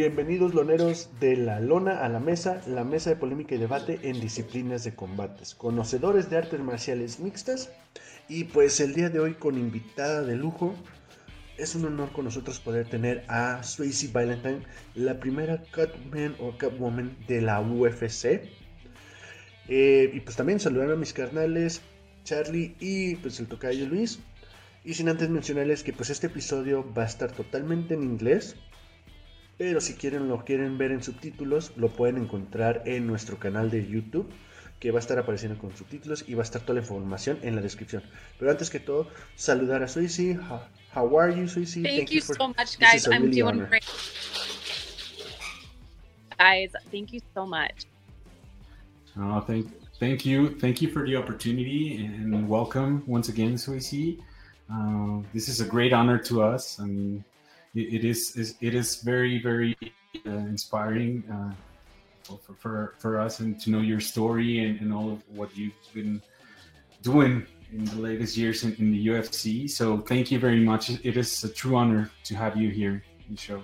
Bienvenidos loneros de la lona a la mesa, la mesa de polémica y debate en disciplinas de combates, conocedores de artes marciales mixtas y pues el día de hoy con invitada de lujo, es un honor con nosotros poder tener a Swayze Valentine, la primera Cutman o Catwoman de la UFC. Eh, y pues también saludar a mis carnales Charlie y pues el tocayo Luis. Y sin antes mencionarles que pues este episodio va a estar totalmente en inglés. Pero si quieren lo quieren ver en subtítulos, lo pueden encontrar en nuestro canal de YouTube que va a estar apareciendo con subtítulos y va a estar toda la información en la descripción. Pero antes que todo, saludar a Suisi. How, are you, Suisi? Thank, thank you, you so much, guys. I'm really doing honor. great. Guys, thank you so much. Oh, thank, thank you, thank you for the opportunity and welcome once again, Suisi. Uh, this is a great honor to us. I mean, it, is it is very very uh, inspiring. Uh, for, for, for us and to know your story and, and all of what you've been doing in the latest years in, in, the UFC. So thank you very much. It is a true honor to have you here in the show.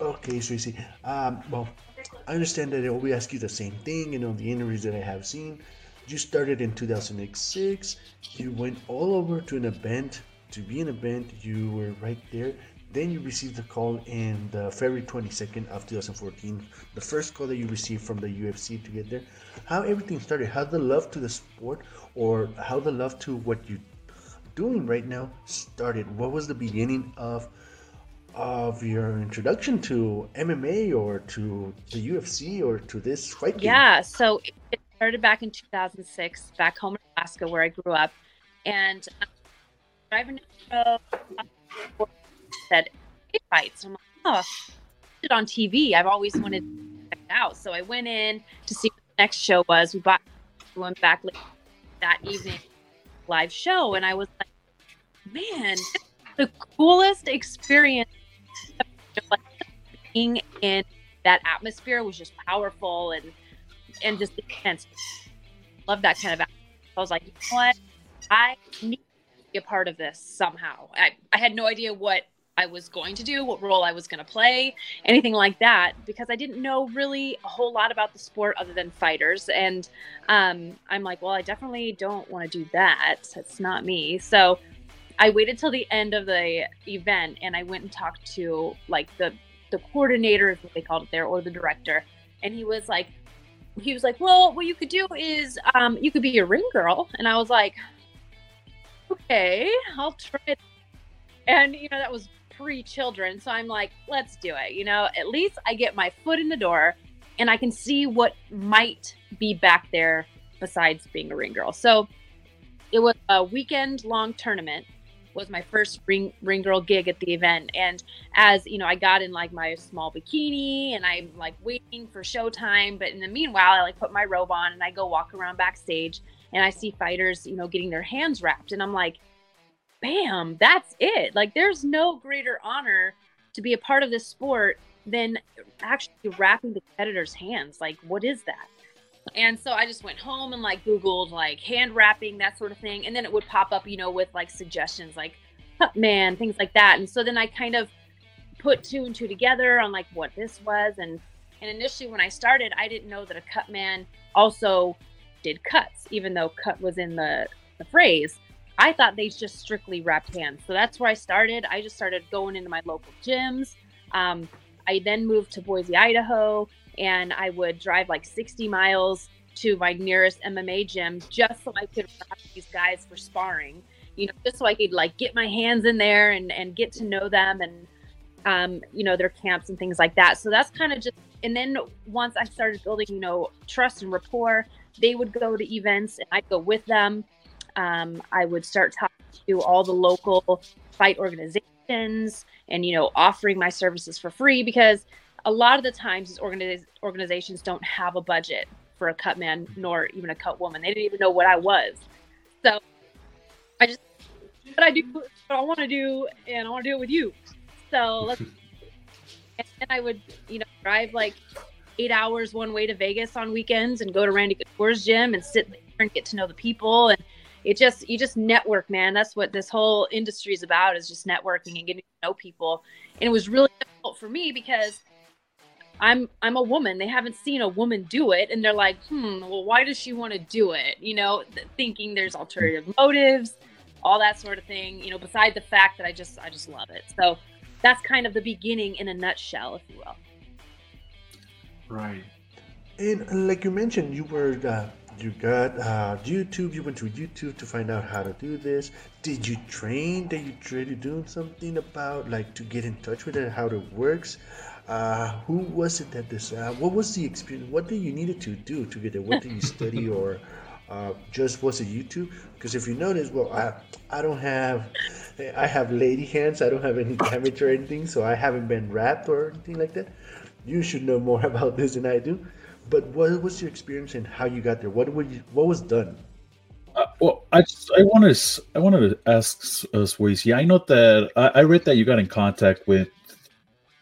Okay, Swayze. Um, well, I understand that we ask you the same thing. You know, the interviews that I have seen. You started in 2006. You went all over to an event. To be an event, you were right there. Then you received a call in the February 22nd of 2014, the first call that you received from the UFC to get there. How everything started, how the love to the sport or how the love to what you're doing right now started. What was the beginning of of your introduction to MMA or to the UFC or to this fight game? Yeah, so it started back in 2006, back home in Alaska where I grew up, and um, driving said fights. I'm like, oh, it on TV. I've always wanted to check it out. So I went in to see what the next show was. We bought went back that evening live show, and I was like, man, the coolest experience. Being in that atmosphere was just powerful and and just intense. Love that kind of. Atmosphere. I was like, you know what? I need to be a part of this somehow. I, I had no idea what I was going to do, what role I was going to play, anything like that, because I didn't know really a whole lot about the sport other than fighters. And um, I'm like, well, I definitely don't want to do that. It's not me. So I waited till the end of the event and I went and talked to like the the coordinator, is what they called it there, or the director, and he was like, he was like, well, what you could do is um, you could be a ring girl, and I was like, okay, I'll try. It. And you know that was pre children. So I'm like, let's do it. You know, at least I get my foot in the door and I can see what might be back there besides being a ring girl. So it was a weekend long tournament was my first ring ring girl gig at the event and as you know i got in like my small bikini and i'm like waiting for showtime but in the meanwhile i like put my robe on and i go walk around backstage and i see fighters you know getting their hands wrapped and i'm like bam, that's it. Like there's no greater honor to be a part of this sport than actually wrapping the competitor's hands. Like, what is that? And so I just went home and like Googled like hand wrapping, that sort of thing. And then it would pop up, you know, with like suggestions like cut man, things like that. And so then I kind of put two and two together on like what this was. And and initially when I started, I didn't know that a cut man also did cuts, even though cut was in the, the phrase. I thought they just strictly wrapped hands. So that's where I started. I just started going into my local gyms. Um, I then moved to Boise, Idaho, and I would drive like 60 miles to my nearest MMA gym just so I could wrap these guys for sparring. You know, just so I could like get my hands in there and and get to know them and um, you know their camps and things like that. So that's kind of just. And then once I started building, you know, trust and rapport, they would go to events and I'd go with them um, I would start talking to all the local fight organizations and, you know, offering my services for free because a lot of the times these organiz- organizations don't have a budget for a cut man nor even a cut woman. They didn't even know what I was. So I just, but I do what I want to do and I want to do it with you. So let's, and I would, you know, drive like eight hours one way to Vegas on weekends and go to Randy Couture's gym and sit there and get to know the people and it just you just network, man. That's what this whole industry is about is just networking and getting to know people. And it was really difficult for me because I'm I'm a woman. They haven't seen a woman do it, and they're like, hmm, well, why does she want to do it? You know, thinking there's alternative motives, all that sort of thing. You know, beside the fact that I just I just love it. So that's kind of the beginning in a nutshell, if you will. Right. And like you mentioned, you were uh, you got uh, YouTube. You went to YouTube to find out how to do this. Did you train? Did you try to do something about like to get in touch with it, how it works? Uh, who was it that this? Uh, what was the experience? What did you needed to do to get it? What did you study, or uh, just was it YouTube? Because if you notice, well, I I don't have, I have lady hands. I don't have any damage or anything, so I haven't been wrapped or anything like that. You should know more about this than I do. But what was your experience and how you got there? What were you, What was done? Uh, well, I just, I wanted to I wanted to ask uh, Swayze. I know that I, I read that you got in contact with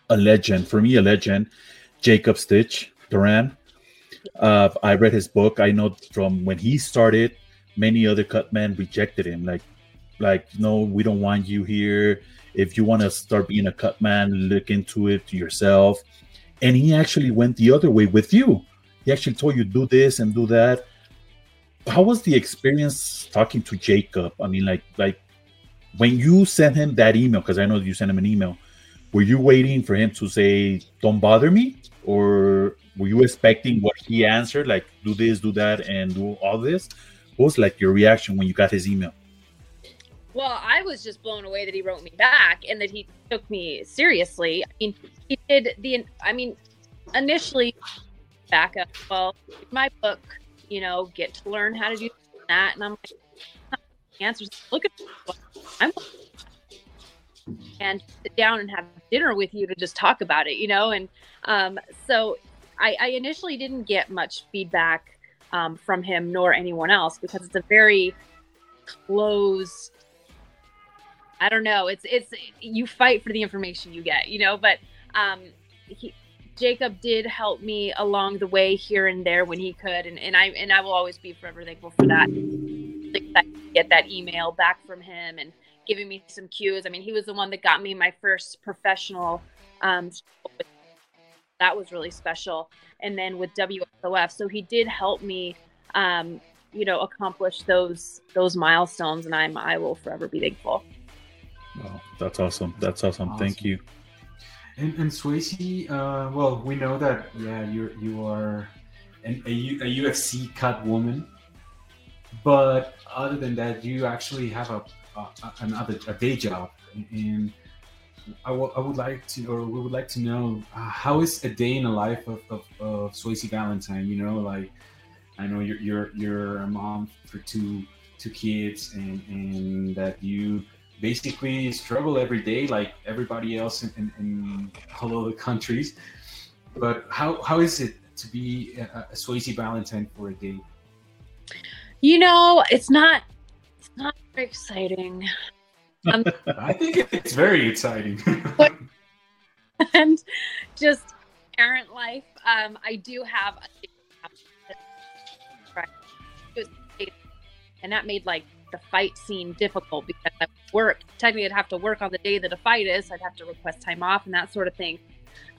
a legend for me, a legend, Jacob Stitch Duran. Uh, I read his book. I know from when he started, many other cut men rejected him. Like, like no, we don't want you here. If you want to start being a cut man, look into it yourself. And he actually went the other way with you. He actually told you do this and do that. How was the experience talking to Jacob? I mean, like, like when you sent him that email, because I know you sent him an email were you waiting for him to say don't bother me or were you expecting what he answered like do this do that and do all this what was like your reaction when you got his email well i was just blown away that he wrote me back and that he took me seriously i mean he did the i mean initially back up well my book you know get to learn how to do that and i'm like answers look at i'm and sit down and have dinner with you to just talk about it, you know? And um, so I, I, initially didn't get much feedback um, from him nor anyone else because it's a very closed. I don't know. It's it's you fight for the information you get, you know. But um, he, Jacob did help me along the way here and there when he could, and, and I and I will always be forever thankful for that. Get that email back from him and giving me some cues. I mean, he was the one that got me my first professional. Um, that was really special. And then with WSOF, so he did help me, um, you know, accomplish those those milestones, and I'm I will forever be thankful. That's awesome. That's awesome. awesome. Thank you. And, and Swayze, uh, well, we know that yeah, you you are an, a, a UFC cut woman, but other than that, you actually have a uh, another a day job, and I, w- I would like to, or we would like to know, uh, how is a day in the life of, of, of Swayze Valentine? You know, like I know you're you're you're a mom for two two kids, and and that you basically struggle every day like everybody else in, in, in all other countries. But how how is it to be a, a Swayze Valentine for a day? You know, it's not it's not very exciting. Um, I think it's very exciting. and just parent life. Um, I do have a and that made like the fight scene difficult because I work. Technically, I'd have to work on the day that a fight is. I'd have to request time off and that sort of thing.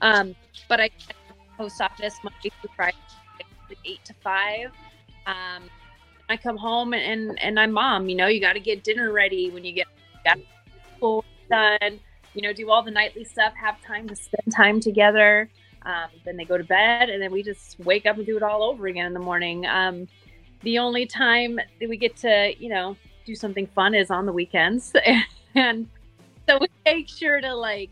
Um, but I post office Monday through Friday, eight to five. Um, I come home and and I'm mom. You know, you got to get dinner ready when you get school done. You know, do all the nightly stuff. Have time to spend time together. Um, then they go to bed, and then we just wake up and do it all over again in the morning. Um, the only time that we get to, you know, do something fun is on the weekends, and so we make sure to like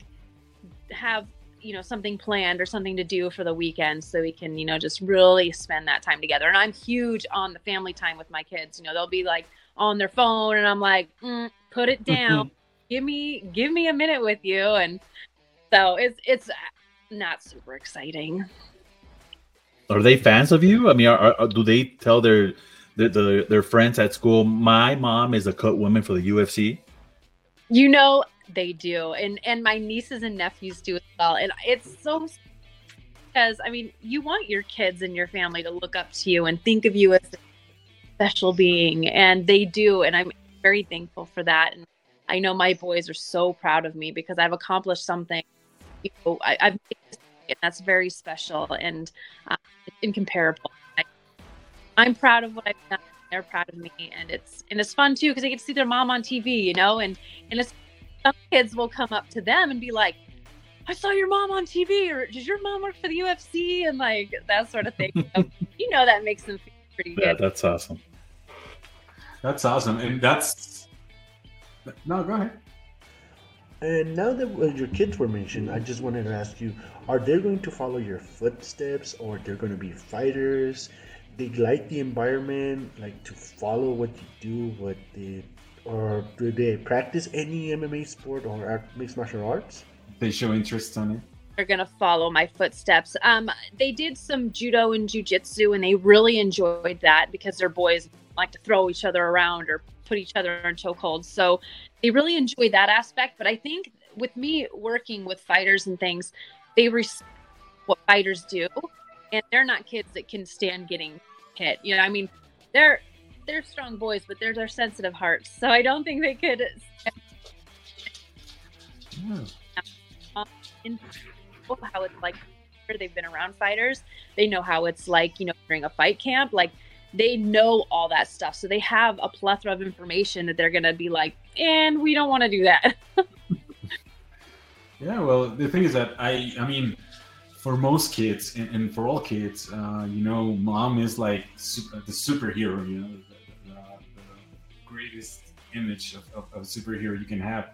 have you know something planned or something to do for the weekend so we can you know just really spend that time together. And i'm huge on the family time with my kids. You know they'll be like on their phone and i'm like mm, put it down. Give me give me a minute with you. And so it's it's not super exciting are they fans of you? I mean are, are, do they tell their, their their their friends at school my mom is a cut woman for the ufc you know they do. And and my nieces and nephews do as well. And it's so because i mean you want your kids and your family to look up to you and think of you as a special being, and they do, and I'm very thankful for that. And I know my boys are so proud of me because I've accomplished something. You know, I, have and that's very special and uh, incomparable. I, I'm proud of what I've done. They're proud of me, and it's and it's fun too because they get to see their mom on TV, you know, and and it's some kids will come up to them and be like, I saw your mom on TV, or does your mom work for the UFC? And like that sort of thing. So, you know, that makes them feel pretty good. Yeah, that's awesome. That's awesome. And that's, no, go ahead. And now that your kids were mentioned, I just wanted to ask you: Are they going to follow your footsteps, or they're going to be fighters? They like the environment, like to follow what you do, what they, or do they practice any MMA sport or mixed martial arts? they show interest on it They're going to follow my footsteps. Um, they did some judo and jujitsu, and they really enjoyed that because their boys like to throw each other around or put each other in chokeholds. So they really enjoy that aspect. But I think with me working with fighters and things, they respect what fighters do, and they're not kids that can stand getting hit. You know, I mean, they're they're strong boys, but they're they're sensitive hearts. So I don't think they could. How it's like they've been around fighters they know how it's like you know during a fight camp like they know all that stuff. So they have a plethora of information that they're gonna be like and we don't want to do that. Yeah well the thing is that i i mean for most kids and, and for all kids uh, you know mom is like super, the superhero you know the, the, the greatest image of, of, of superhero you can have.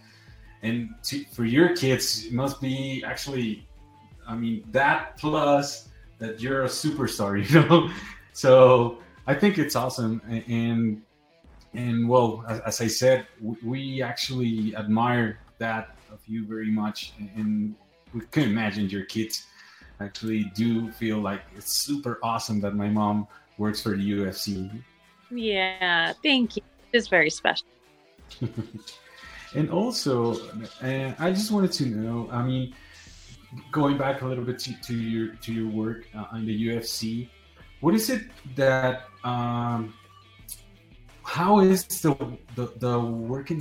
And to, for your kids it must be actually i mean that plus that you're a superstar you know? So i think it's awesome and and well as, i said we actually admire that of you very much and we can imagine your kids actually do feel like it's super awesome that my mom works for the ufc yeah thank you it's very special And also, uh, I just wanted to know. I mean, going back a little bit to, to your to your work uh, on the UFC, what is it that? Um, how is the, the the work?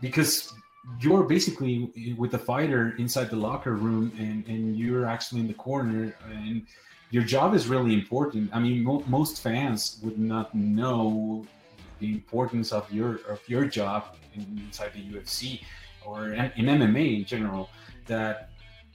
Because you're basically with the fighter inside the locker room, and and you're actually in the corner, and your job is really important. I mean, mo- most fans would not know the importance of your of your job inside the UFC or in MMA in general that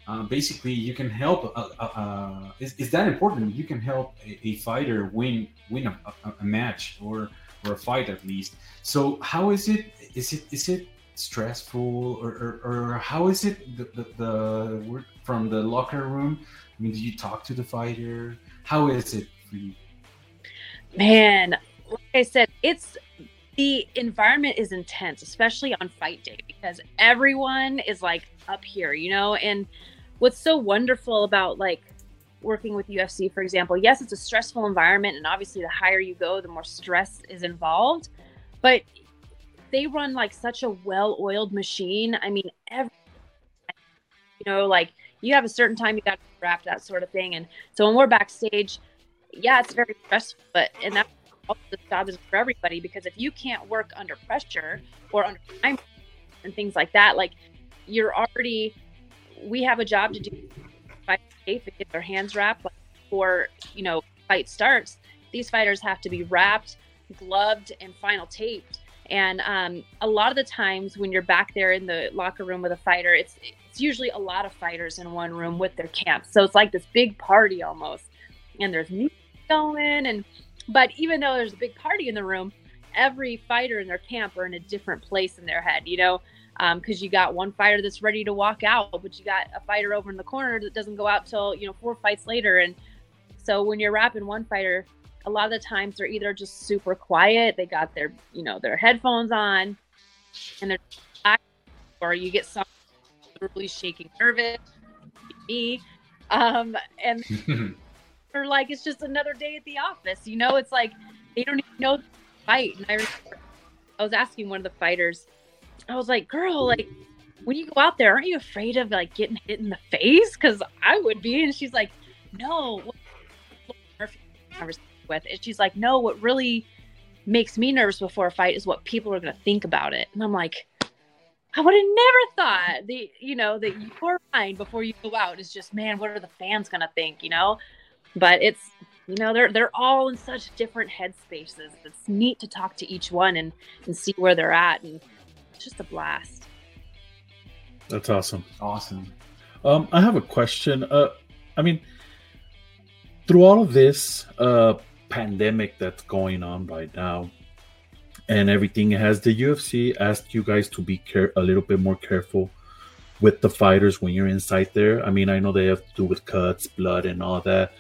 uh, basically you can help. Uh, uh, uh, is, is that important? You can help a, a fighter win win a, a, match or or a fight at least. So how is it? Is it is it stressful or, or, or how is it the, the, the from the locker room? I mean, do you talk to the fighter? How is it for you? Man, like I said, it's the environment is intense, especially on fight day, because everyone is like up here, you know? And what's so wonderful about like working with UFC, for example, yes, it's a stressful environment. And obviously, the higher you go, the more stress is involved. But they run like such a well oiled machine. I mean, every, you know, like you have a certain time you got to wrap that sort of thing. And so when we're backstage, yeah, it's very stressful, but and that the job is for everybody because if you can't work under pressure or under time and things like that, like you're already, we have a job to do. Fight safe get their hands wrapped before you know fight starts. These fighters have to be wrapped, gloved, and final taped. And um, a lot of the times when you're back there in the locker room with a fighter, it's it's usually a lot of fighters in one room with their camps. So it's like this big party almost, and there's music going and but even though there's a big party in the room, every fighter in their camp are in a different place in their head, you know, because um, you got one fighter that's ready to walk out, but you got a fighter over in the corner that doesn't go out till, you know, four fights later. And so when you're wrapping one fighter, a lot of the times they're either just super quiet, they got their, you know, their headphones on and they're or you get some really shaking nervous, me. Um, and or like it's just another day at the office. You know, it's like they don't even know the fight. And I remember I was asking one of the fighters, I was like, girl, like when you go out there, aren't you afraid of like getting hit in the face? Because I would be. And she's like, no. with. And she's like, no, what really makes me nervous before a fight is what people are going to think about it. And I'm like, I would have never thought the you know that your mind before you go out is just man, what are the fans gonna think? You know, but it's you know they're they're all in such different headspaces. It's neat to talk to each one and and see where they're at, and just a blast. That's awesome. Awesome. Um, I have a question. Uh, I mean, through all of this uh pandemic that's going on right now, and everything. Has the UFC asked you guys to be care a little bit more careful with the fighters when you're inside there? I mean, I know they have to do with cuts, blood, and all that.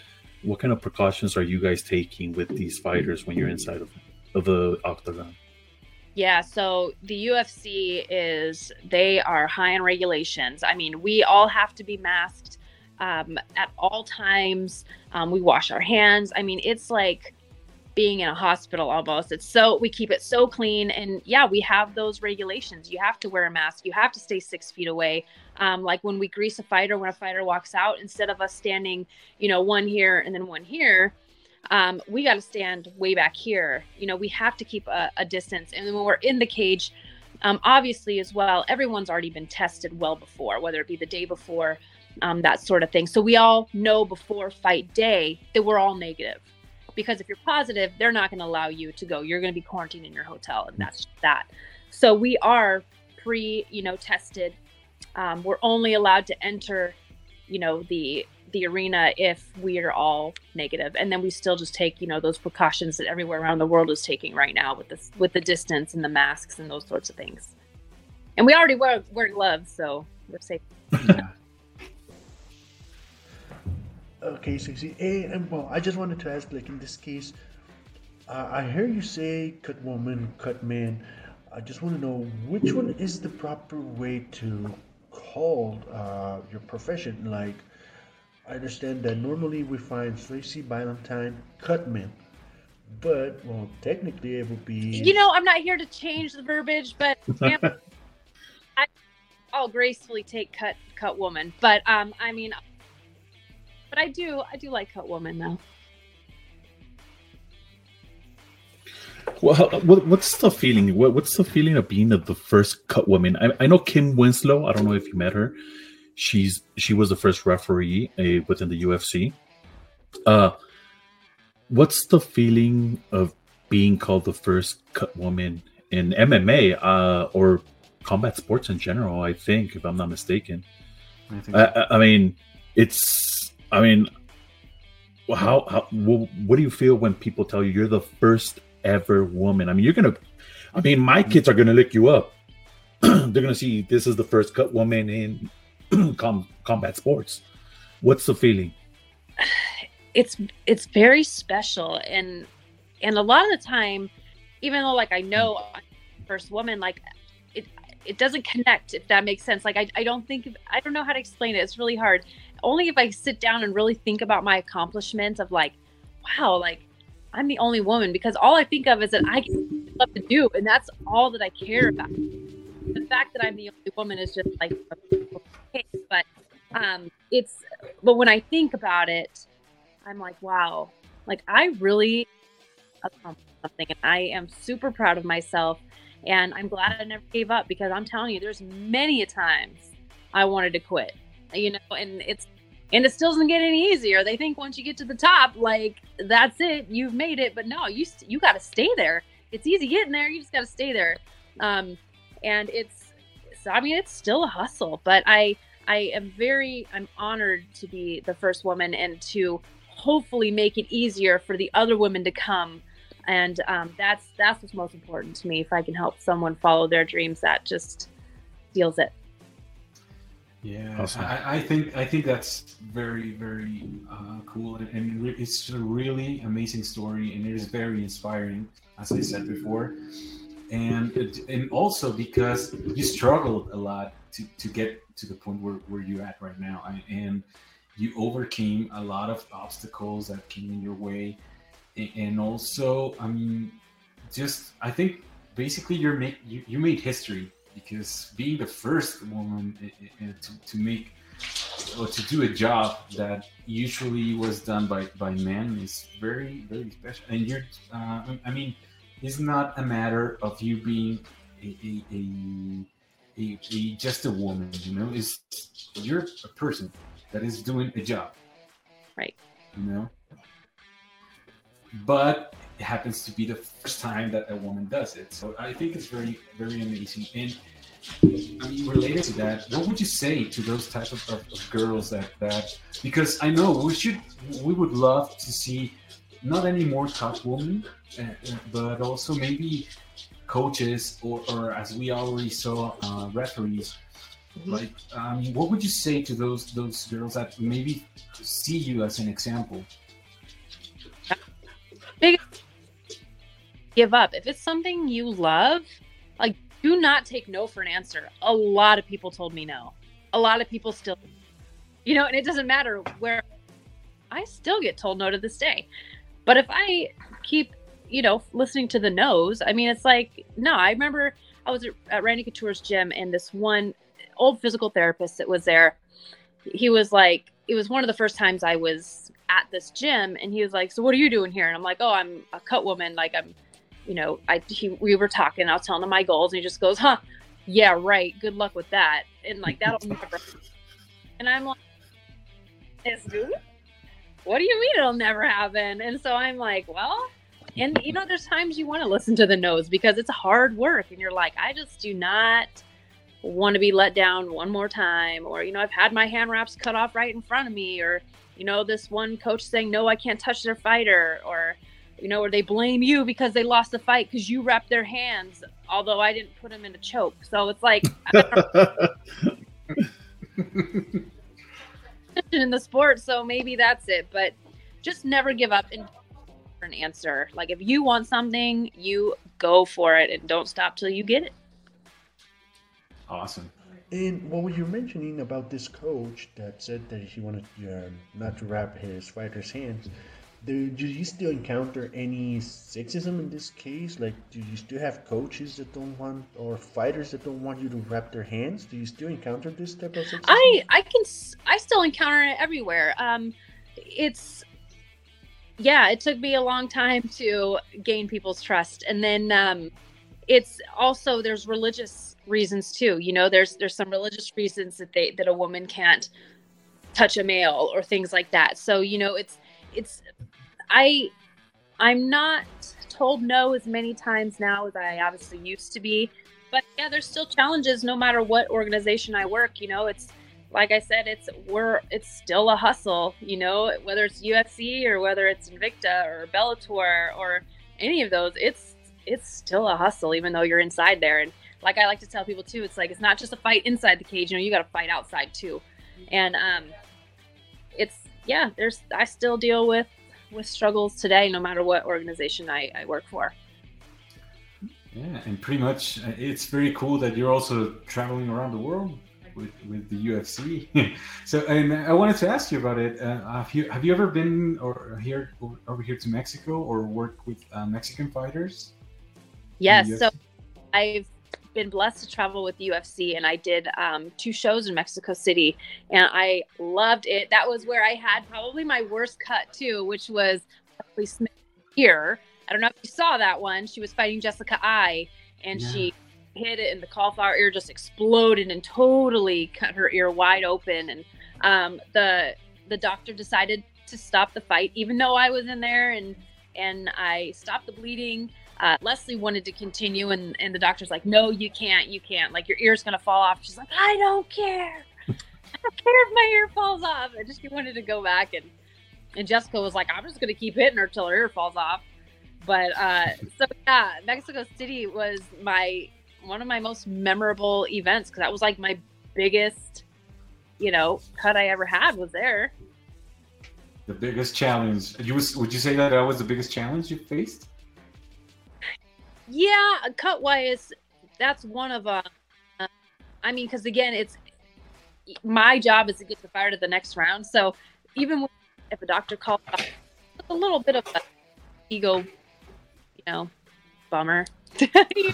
What kind of precautions are you guys taking with these fighters when you're inside of, of the octagon? Yeah, so the UFC is they are high on regulations. I mean, we all have to be masked um, at all times. Um, we wash our hands. I mean, it's like being in a hospital almost. It's so we keep it so clean, and yeah, we have those regulations. You have to wear a mask. You have to stay six feet away. Um, like when we grease a fighter, when a fighter walks out, instead of us standing, you know, one here and then one here, um, we got to stand way back here. You know, we have to keep a, a distance, and then when we're in the cage. Um, obviously, as well, everyone's already been tested well before, whether it be the day before, um, that sort of thing. So we all know before fight day that we're all negative because if you're positive, they're not going to allow you to go. You're going to be quarantined in your hotel, and that's that. So we are pre, you know, tested. Um, we're only allowed to enter, you know, the the arena if we are all negative, and then we still just take, you know, those precautions that everywhere around the world is taking right now with this with the distance and the masks and those sorts of things. And we already wear wear gloves, so we're safe. Yeah. Okay, so see, hey, and well, I just wanted to ask, like in this case, uh, I hear you say cut woman, cut man. I just want to know which one is the proper way to call uh, your profession. Like, I understand that normally we find Swayze Valentine cutman, but well, technically it would be. You know, I'm not here to change the verbiage, but I, I'll gracefully take cut cut woman. But um, I mean, but I do I do like Cut Woman though. Well, what's the feeling? What's the feeling of being the first Cutwoman? I, I know Kim Winslow. I don't know if you met her. She's she was the first referee uh, within the UFC. Uh, what's the feeling of being called the first cut woman in MMA uh, or combat sports in general? I think, if I'm not mistaken. I, I, I mean, it's I mean, how, how what do you feel when people tell you you're the first ever woman? I mean, you're gonna. I mean, my kids are gonna lick you up. They're gonna see this is the first cut woman in com- combat sports. What's the feeling? It's it's very special, and and a lot of the time, even though like I know first woman, like it it doesn't connect if that makes sense. Like I I don't think I don't know how to explain it. It's really hard only if I sit down and really think about my accomplishments of like, wow, like I'm the only woman because all I think of is that I stuff to do, and that's all that I care about. The fact that I'm the only woman is just like, but um, it's but when I think about it, I'm like, wow, like I really accomplished something, and I am super proud of myself, and I'm glad I never gave up because I'm telling you, there's many a times I wanted to quit, you know, and it's and it still doesn't get any easier. They think once you get to the top, like that's it, you've made it. But no, you you got to stay there. It's easy getting there. You just got to stay there. Um, and it's, so, I mean, it's still a hustle. But I I am very I'm honored to be the first woman and to hopefully make it easier for the other women to come. And um, that's that's what's most important to me. If I can help someone follow their dreams, that just deals it. Yeah, awesome. I, I, think I think that's very very uh, cool, and, and, it's a really amazing story, and it is very inspiring, as I said before, and and also because you struggled a lot to, to get to the point where, where you're at right now, I, and you overcame a lot of obstacles that came in your way, and, and also, I mean, just I think basically you're make you, you made history because being the first woman eh, eh, eh, to, to make or to do a job that usually was done by by men is very very special. And you're, uh, I mean, it's not a matter of you being a, a, a, a, just a woman. You know, it's you're a person that is doing a job. Right. You know. But it happens to be the first time that a woman does it. So I think it's very, very amazing. And I mean, related to that, what would you say to those type of, of, of, girls that that? Because I know we should, we would love to see not any more top women, uh, uh, but also maybe coaches or, or as we already saw, uh, referees. Mm-hmm. Like, I mean, what would you say to those those girls that maybe see you as an example? Big give up if it's something you love. Like do not take no for an answer. A lot of people told me no. A lot of people still, you know, and it doesn't matter where I still get told no to this day. But if I keep, you know, listening to the no's, I mean, it's like, no, I remember I was at Randy Couture's gym and this one old physical therapist that was there, he was like, it was one of the first times I was at this gym and he was like, so what are you doing here? And I'm like, oh, I'm a cut woman. Like I'm you know, I he, we were talking. I was telling him my goals, and he just goes, "Huh, yeah, right. Good luck with that." And like that'll never. And I'm like, "This dude, what do you mean it'll never happen?" And so I'm like, "Well." And you know, there's times you want to listen to the no's because it's hard work, and you're like, I just do not want to be let down one more time, or you know, I've had my hand wraps cut off right in front of me, or you know, this one coach saying no, I can't touch their fighter, or you know, or they blame you because they lost the fight because you wrapped their hands, although I didn't put them in a choke. So it's like in the sport, so maybe that's it. But just never give up and an answer. Like if you want something, you go for it and don't stop till you get it. Awesome. And what were you mentioning about this coach that said that he wanted uh, not to wrap his fighter's hands? Do, you still encounter any sexism in this case? Like, do you still have coaches that don't want, or fighters that don't want you to wrap their hands? Do you still encounter this type of sexism? I I can I still encounter it everywhere. Um, it's yeah, it took me a long time to gain people's trust, and then um, it's also there's religious reasons too. You know, there's there's some religious reasons that they that a woman can't touch a male or things like that. So you know, it's it's I I'm not told no as many times now as I obviously used to be. But yeah, there's still challenges no matter what organization I work, you know, it's like I said, it's we're it's still a hustle, you know, whether it's UFC or whether it's Invicta or Bellator or any of those, it's it's still a hustle even though you're inside there. And like I like to tell people too, it's like it's not just a fight inside the cage, you know, you got to fight outside too. And um it's yeah, there's I still deal with with struggles today, no matter what organization I, I work for. Yeah, and pretty much uh, it's very cool that you're also traveling around the world with, with the UFC. so, and I wanted to ask you about it. Uh, have you have you ever been or here over here to Mexico or worked with uh, Mexican fighters? Yes. So, I've been blessed to travel with UFC, and I did um, two shows in Mexico City, and I loved it. That was where I had probably my worst cut too, which was Leslie Smith here. I don't know if you saw that one. She was fighting Jessica Eye, and yeah. she hit it, and the cauliflower ear just exploded and totally cut her ear wide open. And um, the the doctor decided to stop the fight, even though I was in there, and and I stopped the bleeding uh, Leslie wanted to continue, and, and the doctor's like, No, you can't, you can't. Like, your ear's going to fall off. She's like, I don't care. I don't care if my ear falls off. I just wanted to go back. And, and Jessica was like, I'm just going to keep hitting her till her ear falls off. But uh, so, yeah, Mexico City was my one of my most memorable events because that was like my biggest, you know, cut I ever had was there. The biggest challenge. You was, would you say that that was the biggest challenge you faced? Yeah, cut wise, that's one of uh, I mean, because again, it's my job is to get the fire to the next round. So even if a doctor calls, it's a little bit of a ego, you know, bummer. but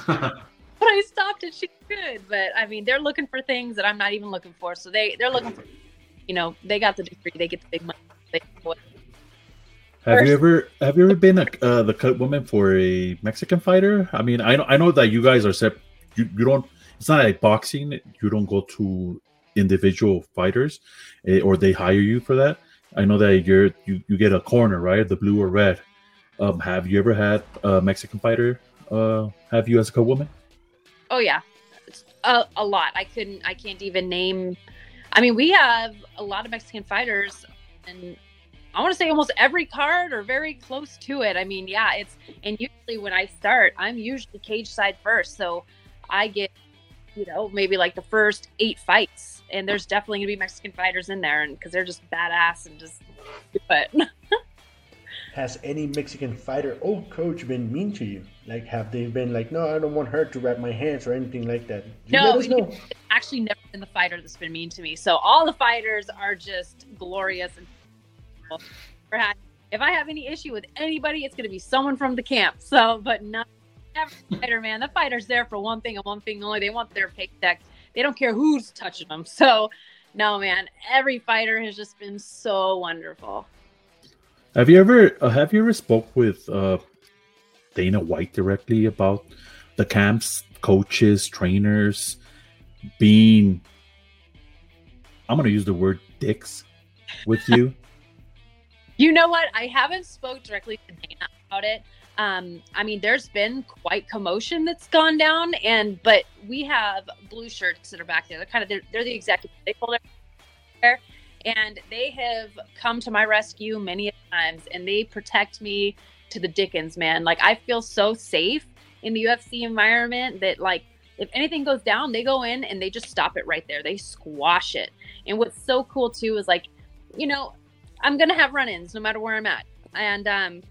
I stopped it. She's good, but I mean, they're looking for things that I'm not even looking for. So they they're looking for you know, they got the degree, they get the big money. They, Have First- you ever have you ever been a, uh, the cut woman for a Mexican fighter? I mean, I know I know that you guys are set. you, you don't. It's not like boxing. You don't go to individual fighters, eh, or they hire you for that. I know that you're you, you get a corner right, the blue or red. Um, have you ever had a Mexican fighter? Uh, have you as a cut woman? Oh yeah, a, a lot. I couldn't. I can't even name. I mean, we have a lot of Mexican fighters, and I want to say almost every card or very close to it. I mean, yeah, it's and usually when I start, I'm usually cage side first, so I get you know maybe like the first eight fights, and there's definitely gonna be Mexican fighters in there, and because they're just badass and just do it. Has any Mexican fighter or coach been mean to you? Like, have they been like, no, I don't want her to wrap my hands or anything like that? You No, let us know. actually never been the fighter that's been mean to me. So all the fighters are just glorious and if I have any issue with anybody, it's going to be someone from the camp. So, but not every fighter, man. The fighter's there for one thing and one thing only. They want their paycheck. They don't care who's touching them. So, no, man. Every fighter has just been so wonderful. Have you ever uh, have you ever spoke with uh, Dana White directly about the camps, coaches, trainers being? I'm going to use the word dicks with you. You know what? I haven't spoke directly to Dana about it. Um, I mean, there's been quite commotion that's gone down, and but we have blue shirts that are back there. They're kind of they're, they're the executive stakeholder there, and they have come to my rescue many times, and they protect me to the dickens, man. Like I feel so safe in the UFC environment that like if anything goes down, they go in and they just stop it right there. They squash it. And what's so cool too is like, you know, I'm gonna have run-ins no matter where I'm at. And um,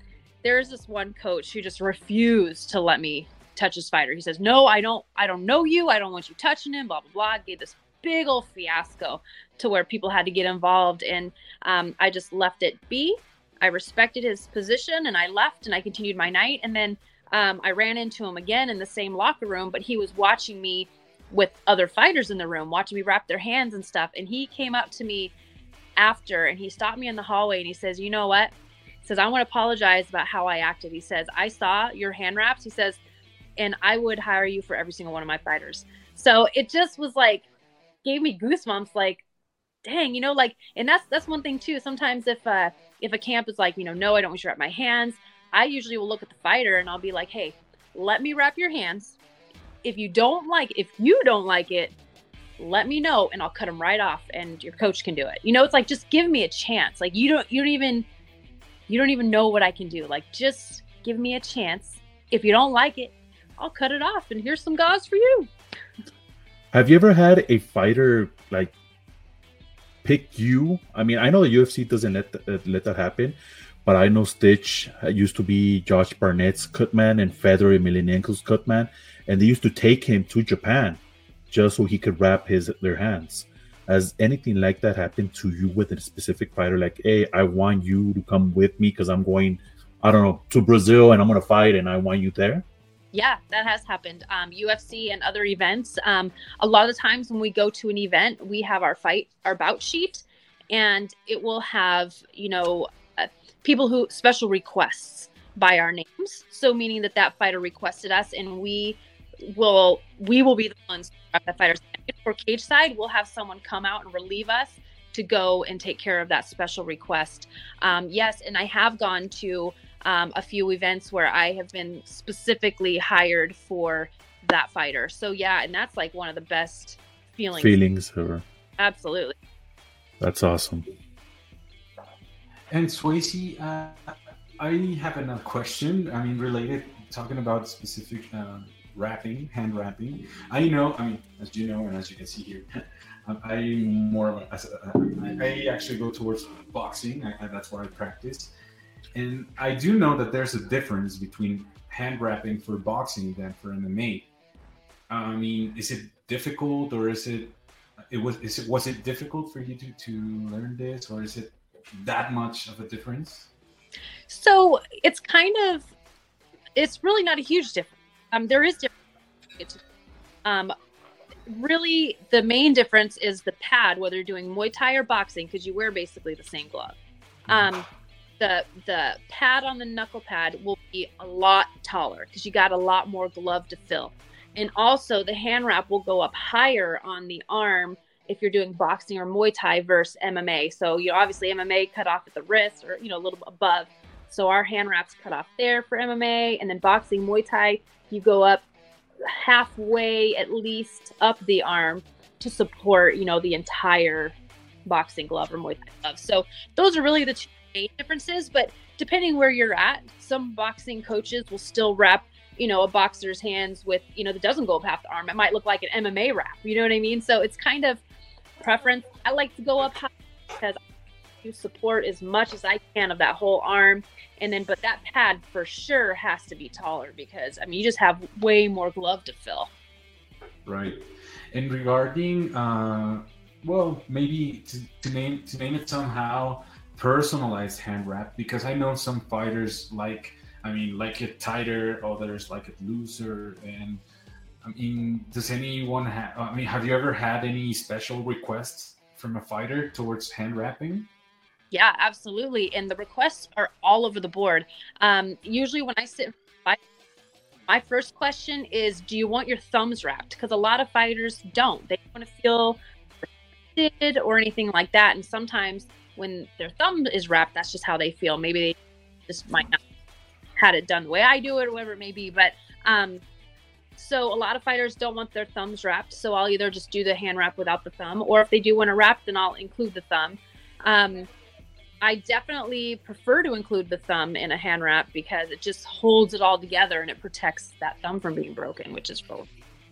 there's this one coach who just refused to let me touch his fighter. He says, "No, I don't. I don't know you. I don't want you touching him." Blah blah blah. Gave this big old fiasco to where people had to get involved, and um, I just left it be. I respected his position, and I left, and I continued my night. And then um, I ran into him again in the same locker room, but he was watching me with other fighters in the room, watching me wrap their hands and stuff. And he came up to me after and he stopped me in the hallway and he says, You know what? He says, I want to apologize about how I acted. He says, I saw your hand wraps. He says, and I would hire you for every single one of my fighters. So it just was like gave me goosebumps, like, dang, you know, like and that's that's one thing too. Sometimes if uh if a camp is like, you know, no, I don't want you to wrap my hands, I usually will look at the fighter and I'll be like, Hey, let me wrap your hands. If you don't like if you don't like it, let me know and I'll cut them right off and your coach can do it. You know, it's like just give me a chance. Like you don't you don't even you don't even know what I can do. Like just give me a chance. If you don't like it, I'll cut it off and here's some gauze for you. Have you ever had a fighter like pick you? I mean, I know the UFC doesn't let uh, let that happen, but I know Stitch uh, used to be Josh Barnett's cutman and Fedor Emelianenko's cutman, and they used to take him to Japan just so he could wrap his their hands. Has anything like that happened to you with a specific fighter? Like, hey, I want you to come with me because I'm going, I don't know, to Brazil and I'm gonna fight, and I want you there. Yeah, that has happened. Um, UFC and other events. Um, a lot of times when we go to an event, we have our fight, our bout sheet, and it will have, you know, uh, people who special requests by our names. So meaning that that fighter requested us, and we will we will be the ones to grab that fighter's hand. For cage side, we'll have someone come out and relieve us to go and take care of that special request. Um, yes, and I have gone to um, a few events where I have been specifically hired for that fighter. So yeah, and that's like one of the best feelings. Feelings, or Absolutely. that's awesome. And Swayze, uh, I have another question. I mean, related, talking about specific uh, wrapping, hand wrapping. I know, I mean, as you know, and as you can see here, I'm- more of a, I actually go towards boxing. I, that's what I practice. And I do know that there's a difference between hand wrapping for boxing than for MMA. I mean, is it difficult or is it, it was, is it, was it difficult for you to, to learn this or is it that much of a difference? So it's kind of, it's really not a huge difference. Um, there is difference. Um, really the main difference is the pad, whether you're doing Muay Thai or boxing, because you wear basically the same glove. Um, the the pad on the knuckle pad will be a lot taller because you got a lot more glove to fill, and also the hand wrap will go up higher on the arm if you're doing boxing or Muay Thai versus MMA. So you know, obviously MMA cut off at the wrist or you know a little above. So our hand wraps cut off there for MMA, and then boxing Muay Thai you go up halfway at least up the arm to support, you know, the entire boxing glove or Muay Thai glove. So those are really the two main differences. But depending where you're at, some boxing coaches will still wrap, you know, a boxer's hands with, you know, that doesn't go up half the arm. It might look like an MMA wrap. You know what I mean? So it's kind of preference. I like to go up high because to support as much as I can of that whole arm. And then, but that pad for sure has to be taller because I mean, you just have way more glove to fill. Right. And regarding, uh, well, maybe to, to name to name it somehow, personalized hand wrap because I know some fighters like, I mean, like it tighter, others like it looser, and I mean, does anyone have? I mean, have you ever had any special requests from a fighter towards hand wrapping? Yeah, absolutely. And the requests are all over the board. Um, usually, when I sit, my first question is, "Do you want your thumbs wrapped?" Because a lot of fighters don't. They don't want to feel restricted or anything like that. And sometimes when their thumb is wrapped, that's just how they feel. Maybe they just might not had it done the way I do it, or whatever it may be. But um, so a lot of fighters don't want their thumbs wrapped. So I'll either just do the hand wrap without the thumb, or if they do want to wrap, then I'll include the thumb. Um, I definitely prefer to include the thumb in a hand wrap because it just holds it all together and it protects that thumb from being broken, which is really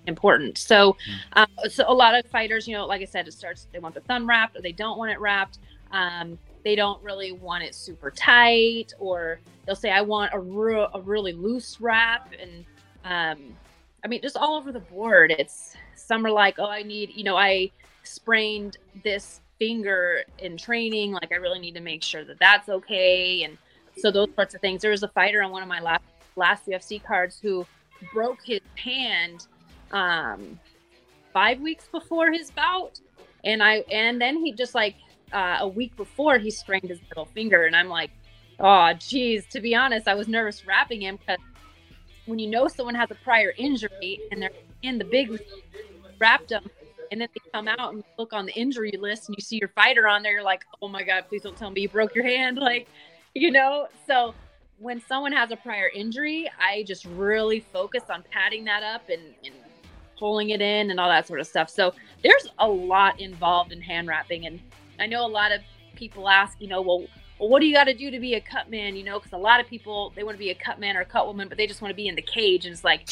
important. So, um, so a lot of fighters, you know, like I said, it starts they want the thumb wrapped or they don't want it wrapped. Um, they don't really want it super tight, or they'll say, "I want a, real, a really loose wrap." And um, I mean, just all over the board. It's some are like, "Oh, I need," you know, I sprained this finger in training. Like I really need to make sure that that's okay. And so those sorts of things. There was a fighter on one of my last last UFC cards who broke his hand um, five weeks before his bout, and I and then he just like uh, a week before he strained his middle finger, and I'm like, oh geez. To be honest, I was nervous wrapping him because when you know someone has a prior injury and they're in the big wrapped them and then they come out and look on the injury list and you see your fighter on there, you're like, oh my God, please don't tell me you broke your hand. Like, you know, so when someone has a prior injury, I just really focus on padding that up and, and pulling it in and all that sort of stuff. So there's a lot involved in hand wrapping. And I know a lot of people ask, you know, well, well what do you got to do to be a cut man? You know, because a lot of people, they want to be a cut man or a cut woman, but they just want to be in the cage. And it's like,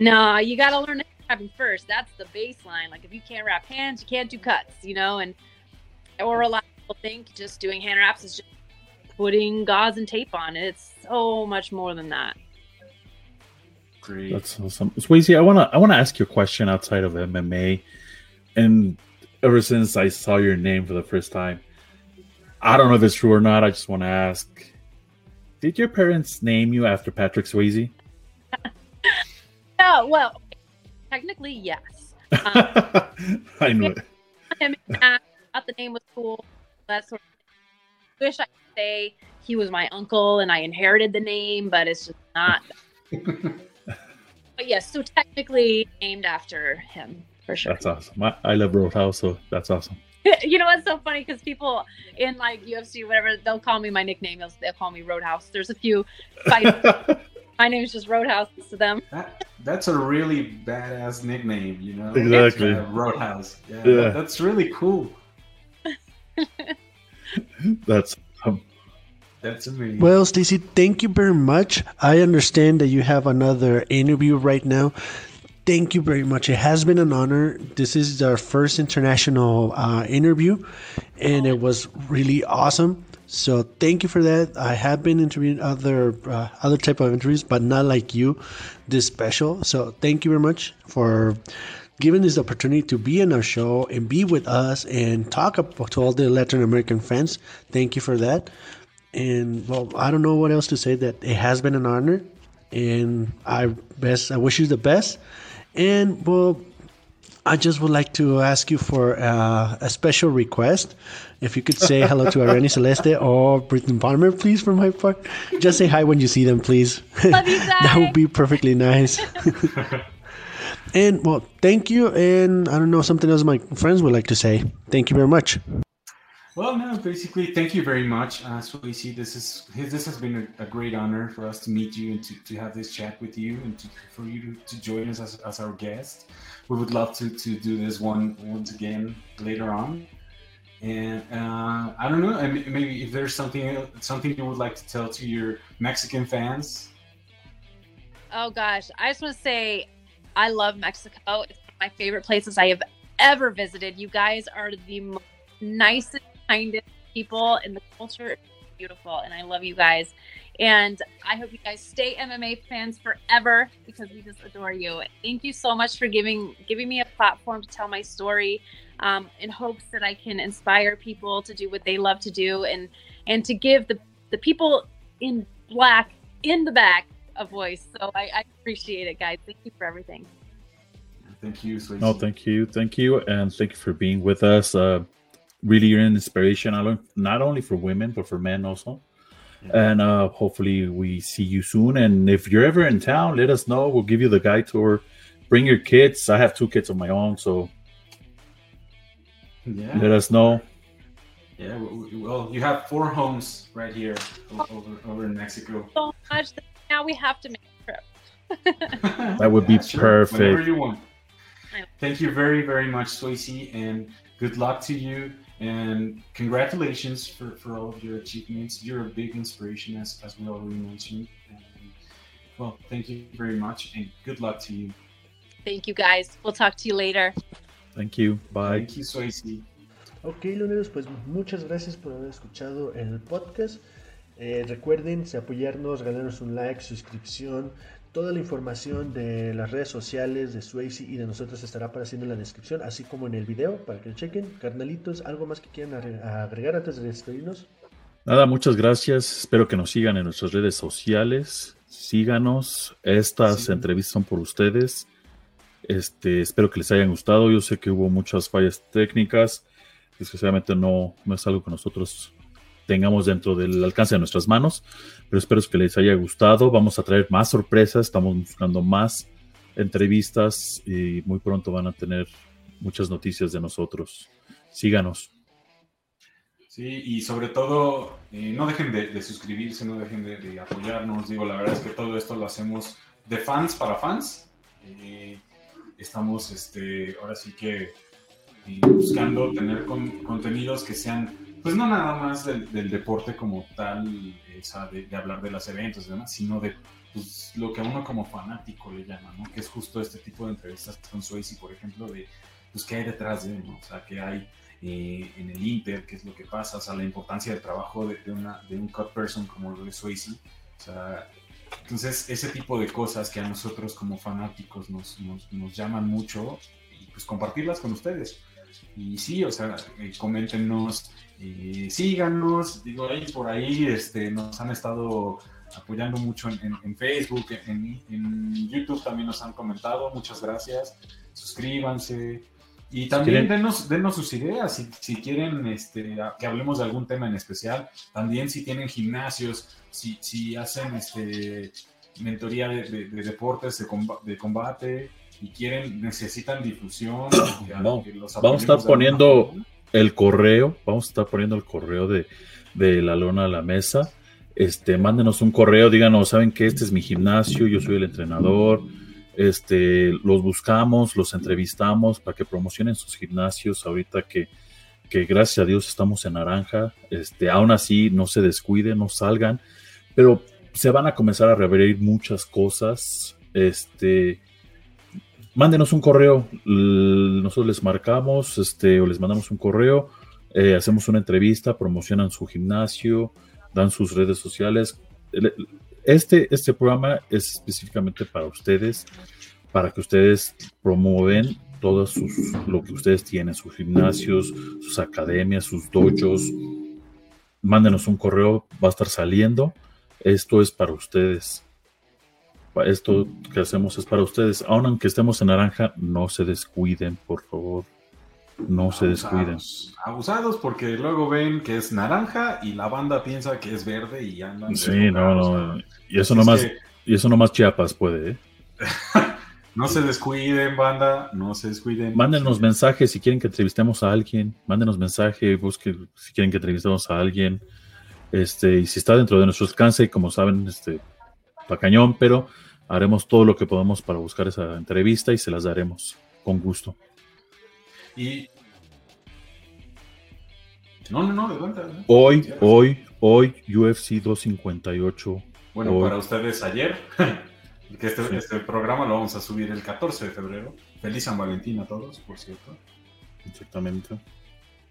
nah, you got to learn wrapping first. That's the baseline. Like if you can't wrap hands, you can't do cuts, you know. And or a lot of people think just doing hand wraps is just putting gauze and tape on. it. It's so much more than that. Great. That's awesome. Swayze, I wanna I wanna ask you a question outside of MMA. And ever since I saw your name for the first time, I don't know if it's true or not. I just want to ask: Did your parents name you after Patrick Swayze? no. Well, technically, yes. Um, I knew it. Him, I thought the name was cool. That sort of thing. Wish I could say he was my uncle and I inherited the name, but it's just not. but yes, so technically named after him for sure. That's awesome. I, I love Roadhouse, so that's awesome. you know what's so funny because people in like UFC whatever they'll call me my nickname. They'll, they'll call me Roadhouse. There's a few fights. My name is just Roadhouse to them. That, that's a really badass nickname, you know. Exactly. Uh, Roadhouse. Yeah, Yeah. that- that's really cool. That's um, That's amazing. Well, Stacy, thank you very much. I understand that you have another interview right now. Thank you very much. It has been an honor. This is our first international uh, interview, and it was really awesome. So thank you for that. I have been interviewing other uh, other type of interviews, but not like you, this special. So thank you very much for giving this opportunity to be in our show and be with us and talk to all the Latin American fans. Thank you for that. And well, I don't know what else to say. That it has been an honor, and I best I wish you the best. And well, I just would like to ask you for uh, a special request. If you could say hello to Arianny Celeste or Brittney Palmer, please, for my part. Just say hi when you see them, please. Love you guys. that would be perfectly nice. and well, thank you. And I don't know something else my friends would like to say. Thank you very much. Well, no, basically, thank you very much, uh, Swayze. This is this has been a, a, great honor for us to meet you and to, to have this chat with you and to, for you to, to join us as, as our guest we would love to, to do this one once again later on. And uh, I don't know, maybe if there's something something you would like to tell to your Mexican fans. Oh gosh, I just want to say I love Mexico. It's my favorite places I have ever visited. You guys are the nicest, kindest people, in the culture is beautiful. And I love you guys. And I hope you guys stay MMA fans forever because we just adore you. Thank you so much for giving giving me a platform to tell my story, um, in hopes that I can inspire people to do what they love to do and and to give the the people in black in the back a voice. So I, I appreciate it, guys. Thank you for everything. Thank you. No, thank you, thank you, and thank you for being with us. Uh, really, you're an inspiration, not only for women but for men also and uh, hopefully we see you soon. And if you're ever in town, let us know. We'll give you the guide tour. Bring your kids. I have two kids of my own, so yeah. let us know. Yeah, well, you have four homes right here over, over in Mexico. So much now we have to make a trip. that would be sure. perfect. Whenever you want. Thank you very, very much, Swayze, and good luck to you and congratulations for, for all of your achievements. You're a big inspiration, as, as we already mentioned. And, well, thank you very much, and good luck to you. Thank you, guys. We'll talk to you later. Thank you. Bye. Thank you, Swayze. Ok, luneros, pues muchas gracias por haber escuchado el podcast. Eh, recuerden apoyarnos, regalarnos un like, suscripción, Toda la información de las redes sociales de Swayze y de nosotros estará apareciendo en la descripción, así como en el video, para que lo chequen. Carnalitos, ¿algo más que quieran agregar antes de despedirnos? Nada, muchas gracias. Espero que nos sigan en nuestras redes sociales. Síganos. Estas entrevistas son por ustedes. Este, espero que les hayan gustado. Yo sé que hubo muchas fallas técnicas. Desgraciadamente no, no es algo que nosotros tengamos dentro del alcance de nuestras manos. Pero espero que les haya gustado. Vamos a traer más sorpresas. Estamos buscando más entrevistas y muy pronto van a tener muchas noticias de nosotros. Síganos. Sí, y sobre todo, eh, no dejen de, suscribirse, no dejen de, apoyarnos. Digo, la verdad es que todo esto lo hacemos de fans para fans. Eh, estamos, este, ahora sí que eh, buscando tener contenidos que sean pues no nada más del, deporte como tal, esa de, hablar de los eventos y demás, sino de pues, lo que a uno como fanático le llama, ¿no? Que es justo este tipo de entrevistas con Swayze, por ejemplo, de pues qué hay detrás de, ¿no? O sea, qué hay eh, en el Inter, qué es lo que pasa, o sea, la importancia del trabajo de, una, de un cut person como lo de Swayze, o sea, entonces ese tipo de cosas que a nosotros como fanáticos nos, nos, nos llaman mucho pues compartirlas con ustedes. Y sí, o sea, eh, coméntenos, eh, síganos, digo, ahí por ahí este, nos han estado apoyando mucho en, Facebook, en, YouTube también nos han comentado, muchas gracias, suscríbanse. Y también denos, denos, sus ideas, si, si quieren este, que hablemos de algún tema en especial, también si tienen gimnasios, si, si hacen este, mentoría de, deportes, de combate, y quieren, necesitan difusión. vamos a estar poniendo el correo, vamos a estar poniendo el correo de, de la lona a la mesa. Este, mándenos un correo, díganos, saben que este es mi gimnasio, yo soy el entrenador. Este, los buscamos, los entrevistamos para que promocionen sus gimnasios ahorita que, que gracias a Dios estamos en naranja. Este, aún así, no se descuiden, no salgan, pero se van a comenzar a reverir muchas cosas. Este, mándenos un correo, nosotros les marcamos este, o les mandamos un correo, eh, hacemos una entrevista, promocionan su gimnasio, dan sus redes sociales. Este, este programa es específicamente para ustedes, para que ustedes promueven todo sus, lo que ustedes tienen, sus gimnasios, sus academias, sus dojos. Mándenos un correo, va a estar saliendo. Esto es para ustedes. Esto que hacemos es para ustedes. Aunque estemos en naranja, no se descuiden, por favor. No se descuiden. Abusados porque luego ven que es naranja y la banda piensa que es verde y andan. Sí, no, no. Y eso nomás, y eso nomás Chiapas puede, ¿eh? no se descuiden, banda, no se descuiden. Mándenos mensajes si quieren que entrevistemos a alguien. Mándenos mensaje, busquen si quieren que entrevistemos a alguien. Este, y si está dentro de nuestro alcance, como saben, este, pa' cañón, pero haremos todo lo que podamos para buscar esa entrevista y se las daremos con gusto. Y. No, no, no, adelante. Hoy, hoy, hoy, UFC 258. Bueno, para ustedes ayer, que este, este, programa lo vamos a subir el 14 de febrero. Feliz San Valentín a todos, por cierto. Exactamente.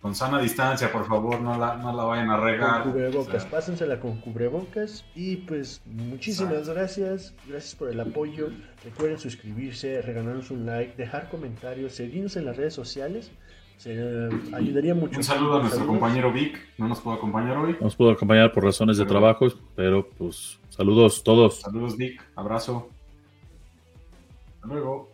Con sana distancia, por favor, no la, no la vayan a regar. Con cubrebocas, pásensela con cubrebocas. Y pues muchísimas gracias. Gracias por el apoyo. Recuerden suscribirse, regalarnos un like, dejar comentarios, seguirnos en las redes sociales. Se, eh, ayudaría mucho. Un saludo a nuestro compañero Vic. No nos pudo acompañar hoy. No nos pudo acompañar por razones de trabajo, pero pues saludos todos. Saludos Vic. Abrazo. Hasta luego.